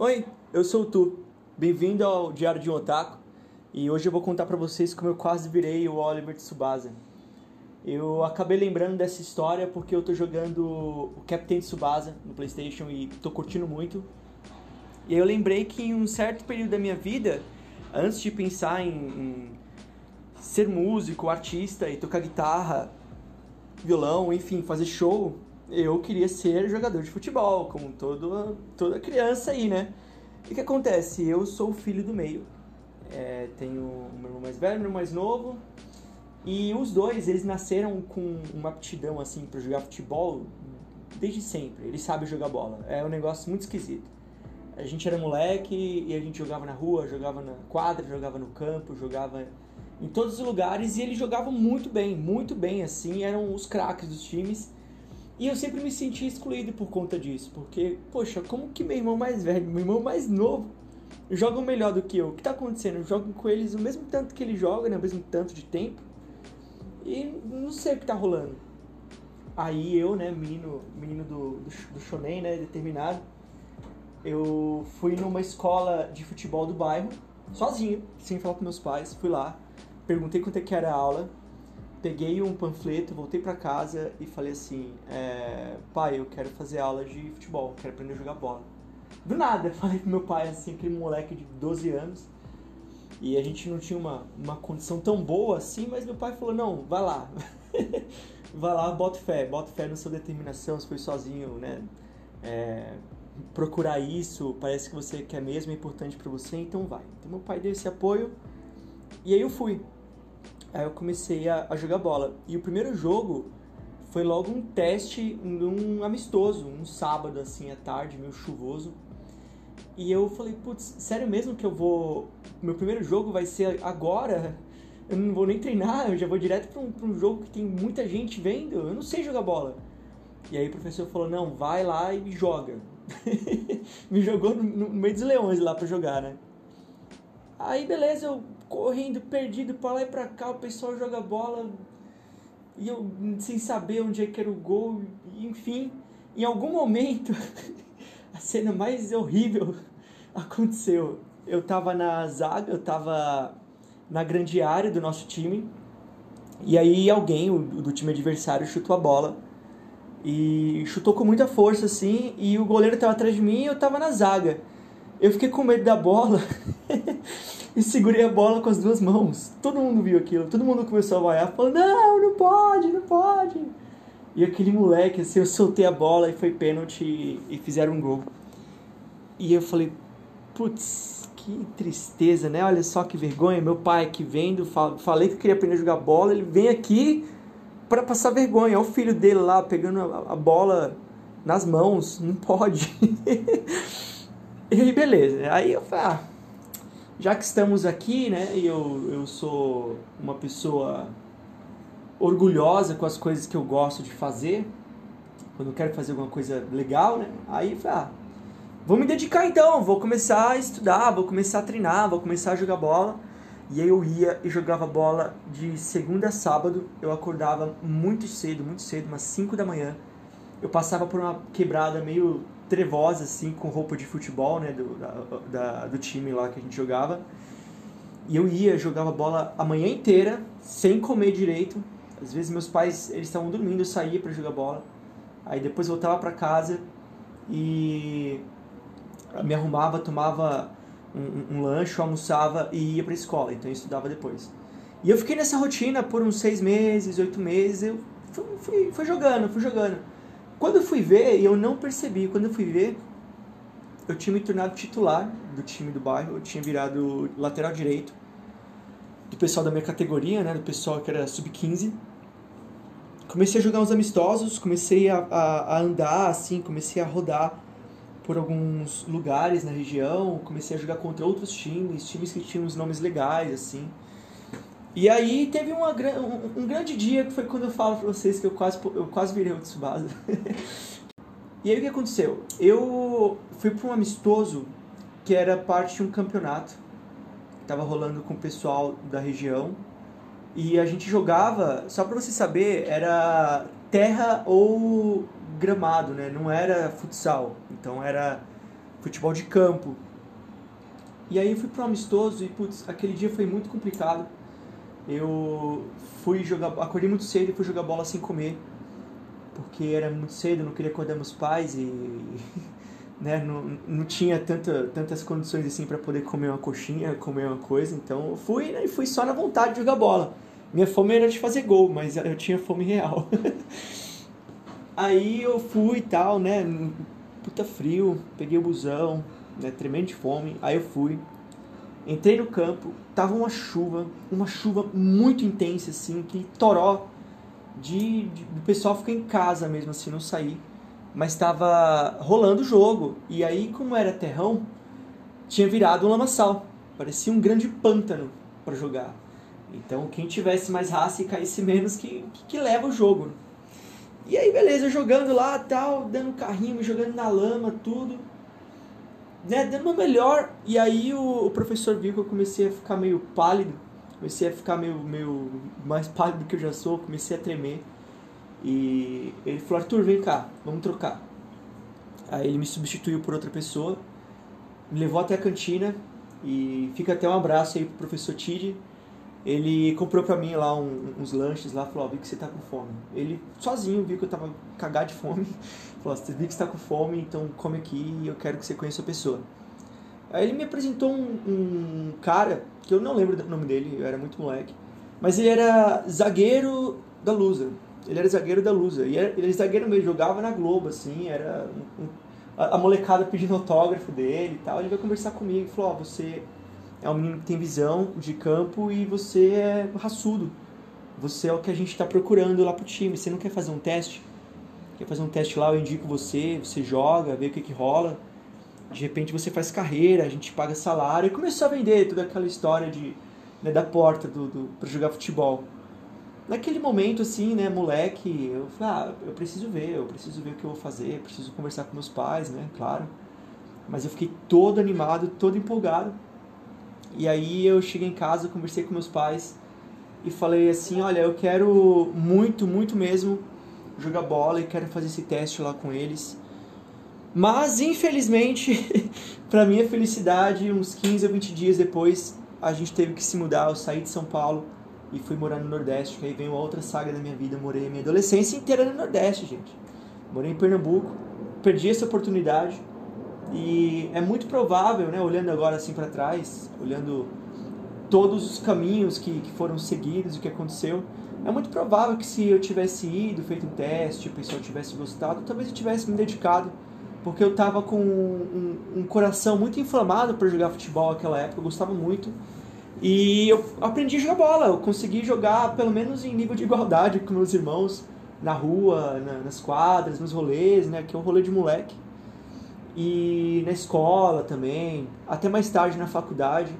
Oi, eu sou o Tu. Bem-vindo ao Diário de um Otaku. E hoje eu vou contar pra vocês como eu quase virei o Oliver Tsubasa. Eu acabei lembrando dessa história porque eu tô jogando o Captain Tsubasa no PlayStation e tô curtindo muito. E eu lembrei que em um certo período da minha vida, antes de pensar em, em ser músico, artista e tocar guitarra, violão, enfim, fazer show, eu queria ser jogador de futebol, como todo, toda criança aí, né? E o que acontece? Eu sou o filho do meio. É, tenho um irmão mais velho, um irmão mais novo. E os dois, eles nasceram com uma aptidão, assim, para jogar futebol desde sempre. Eles sabem jogar bola. É um negócio muito esquisito. A gente era moleque e a gente jogava na rua, jogava na quadra, jogava no campo, jogava em todos os lugares e eles jogavam muito bem, muito bem, assim, eram os craques dos times. E eu sempre me senti excluído por conta disso, porque, poxa, como que meu irmão mais velho, meu irmão mais novo, jogam melhor do que eu? O que tá acontecendo? Jogo com eles o mesmo tanto que ele joga, né? o mesmo tanto de tempo, e não sei o que tá rolando. Aí eu, né, menino, menino do, do, do shonen, né, determinado, eu fui numa escola de futebol do bairro, sozinho, sem falar com meus pais, fui lá, perguntei quanto é que era a aula, peguei um panfleto, voltei para casa e falei assim: é, pai, eu quero fazer aula de futebol, quero aprender a jogar bola. Do nada, falei pro meu pai, assim, aquele moleque de 12 anos. E a gente não tinha uma, uma condição tão boa assim, mas meu pai falou: não, vai lá. vai lá, bota fé, bota fé na sua determinação, se foi sozinho, né? É, procurar isso, parece que você quer mesmo, é importante para você, então vai. Então meu pai deu esse apoio e aí eu fui. Aí eu comecei a, a jogar bola. E o primeiro jogo foi logo um teste, um, amistoso, um sábado assim à tarde, meio chuvoso. E eu falei, putz, sério mesmo que eu vou. Meu primeiro jogo vai ser agora? Eu não vou nem treinar, eu já vou direto pra um, pra um jogo que tem muita gente vendo. Eu não sei jogar bola. E aí o professor falou: não, vai lá e joga. Me jogou no, no meio dos leões lá pra jogar, né? Aí beleza, eu correndo, perdido pra lá e pra cá, o pessoal joga bola e eu sem saber onde é que era o gol, enfim, em algum momento a cena mais horrível aconteceu. Eu tava na zaga, eu tava na grande área do nosso time, e aí alguém o, do time adversário chutou a bola. E chutou com muita força assim, e o goleiro tava atrás de mim e eu tava na zaga. Eu fiquei com medo da bola e segurei a bola com as duas mãos. Todo mundo viu aquilo, todo mundo começou a vaiar, falando: Não, não pode, não pode. E aquele moleque, assim, eu soltei a bola e foi pênalti e, fizeram um gol. E eu falei: Putz, que tristeza, né? Olha só que vergonha. Meu pai aqui vendo, falei que queria aprender a jogar bola, ele vem aqui para passar vergonha. Olha o filho dele lá pegando a, bola nas mãos, não pode. E beleza. Aí eu falei, ah, já que estamos aqui, né, e eu, eu sou uma pessoa orgulhosa com as coisas que eu gosto de fazer, quando eu quero fazer alguma coisa legal, né, aí falei, ah, vou me dedicar então, vou começar a estudar, vou começar a treinar, vou começar a jogar bola. E aí eu ia e jogava bola de segunda a sábado, eu acordava muito cedo, muito cedo, umas 5 da manhã. Eu passava por uma quebrada meio trevosa, assim, com roupa de futebol, né, do, da, da, do time lá que a gente jogava. E eu ia, jogava bola a manhã inteira, sem comer direito. Às vezes meus pais, eles estavam dormindo, eu saía para jogar bola. Aí depois voltava para casa e me arrumava, tomava um, um lanche, almoçava e ia para escola. Então eu estudava depois. E eu fiquei nessa rotina por uns seis meses, oito meses. Eu fui, fui, fui jogando, fui jogando. Quando eu fui ver, eu não percebi, quando eu fui ver, eu tinha me tornado titular do time do bairro, eu tinha virado lateral direito do pessoal da minha categoria, né, do pessoal que era sub-15. Comecei a jogar uns amistosos, comecei a, a, a, andar, assim, comecei a rodar por alguns lugares na região, comecei a jogar contra outros times, times que tinham uns nomes legais, assim. E aí teve uma, um, um, grande dia que foi quando eu falo pra vocês que eu quase, eu quase virei o Tsubasa. e aí o que aconteceu? Eu fui para um amistoso que era parte de um campeonato que tava rolando com o pessoal da região. E a gente jogava, só para você saber, era terra ou gramado, né? Não era futsal. Então era futebol de campo. E aí eu fui pro amistoso e, putz, aquele dia foi muito complicado. Eu fui jogar, acordei muito cedo e fui jogar bola sem comer, porque era muito cedo, não queria acordar meus pais e né, não, não tinha tanta, tantas condições assim para poder comer uma coxinha, comer uma coisa, então eu fui né, e fui só na vontade de jogar bola. Minha fome era de fazer gol, mas eu tinha fome real. Aí eu fui e tal, né? Puta frio, peguei o busão, né? Tremendo de fome. Aí eu fui, entrei no campo, tava uma chuva, uma chuva muito intensa, assim, que toró de, de o pessoal ficar em casa mesmo, assim, não sair. Mas tava rolando o jogo. E aí, como era terrão, tinha virado um lamaçal. Parecia um grande pântano para jogar. Então, quem tivesse mais raça e caísse menos, que, que, que leva o jogo. E aí, beleza, jogando lá, tal, dando carrinho, jogando na lama, tudo. Né, dando o melhor. E aí o, o, professor viu que eu comecei a ficar meio pálido. Comecei a ficar meio, meio mais pálido do que eu já sou. Comecei a tremer. E ele falou, Arthur, vem cá, vamos trocar. Aí ele me substituiu por outra pessoa. Me levou até a cantina. E fica até um abraço aí pro professor Tid ele comprou pra mim lá um, uns lanches lá, falou, ó, vi que você tá com fome. Ele sozinho viu que eu tava cagado de fome, falou, você viu que você tá com fome, então come aqui e eu quero que você conheça a pessoa. Aí ele me apresentou um, um cara, que eu não lembro o nome dele, eu era muito moleque, mas ele era zagueiro da Lusa. Ele era zagueiro da Lusa. E era, ele era zagueiro mesmo, jogava na Globo, assim, era um, a, a, molecada pedindo autógrafo dele e tal. Ele veio conversar comigo e falou, ó, oh, você é um menino que tem visão de campo e você é raçudo. Você é o que a gente está procurando lá pro time. Você não quer fazer um teste? Quer fazer um teste lá, eu indico você, você joga, vê o que, que rola. De repente você faz carreira, a gente paga salário. E começou a vender toda aquela história de, né, da porta do, do, para jogar futebol. Naquele momento, assim, né, moleque, eu falei, ah, eu preciso ver, eu preciso ver o que eu vou fazer, preciso conversar com meus pais, né, claro. Mas eu fiquei todo animado, todo empolgado. E aí eu cheguei em casa, conversei com meus pais e falei assim, olha, eu quero muito, muito mesmo jogar bola e quero fazer esse teste lá com eles. Mas infelizmente, para minha felicidade, uns 15 ou 20 dias depois, a gente teve que se mudar, eu saí de São Paulo e fui morar no Nordeste, que aí uma outra saga da minha vida, eu morei a minha adolescência inteira no Nordeste, gente. Morei em Pernambuco, perdi essa oportunidade e é muito provável, né, olhando agora assim para trás, olhando todos os caminhos que, que foram seguidos, o que aconteceu, é muito provável que se eu tivesse ido, feito um teste, o pessoal tivesse gostado, talvez eu tivesse me dedicado, porque eu estava com um, um, um, coração muito inflamado para jogar futebol naquela época, eu gostava muito. E eu aprendi a jogar bola, eu consegui jogar pelo menos em nível de igualdade com meus irmãos, na rua, na, nas quadras, nos rolês, né, que é um rolê de moleque e na escola também, até mais tarde na faculdade.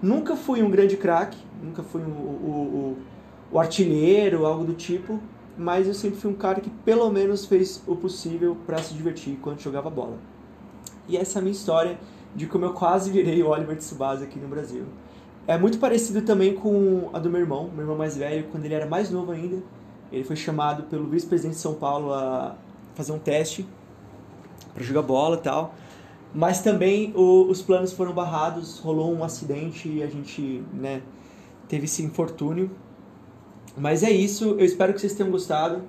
Nunca fui um grande craque, nunca fui o artilheiro, algo do tipo, mas eu sempre fui um cara que pelo menos fez o possível para se divertir quando jogava bola. E essa é a minha história de como eu quase virei o Oliver Tsubasa aqui no Brasil. É muito parecido também com a do meu irmão, meu irmão mais velho, quando ele era mais novo ainda. Ele foi chamado pelo vice-presidente de São Paulo a fazer um teste para jogar bola e tal. Mas também o, os planos foram barrados, rolou um acidente e a gente, né, teve esse infortúnio. Mas é isso, eu espero que vocês tenham gostado.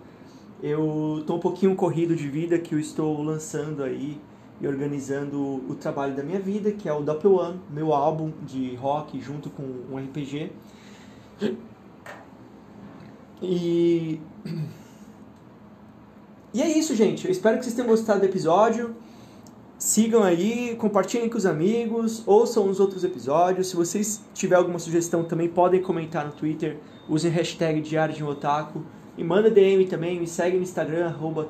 Eu estou um pouquinho corrido de vida que eu estou lançando aí e organizando o trabalho da minha vida, que é o Doppel One, meu álbum de rock junto com um RPG. E e é isso, gente. Eu espero que vocês tenham gostado do episódio. Sigam aí, compartilhem com os amigos, ouçam os outros episódios. Se vocês tiverem alguma sugestão, também podem comentar no Twitter. Usem hashtag Diário de um Otaku. E manda DM também, me segue no Instagram, arroba.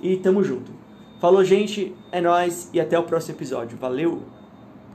E tamo junto. Falou, gente. É nóis e até o próximo episódio. Valeu!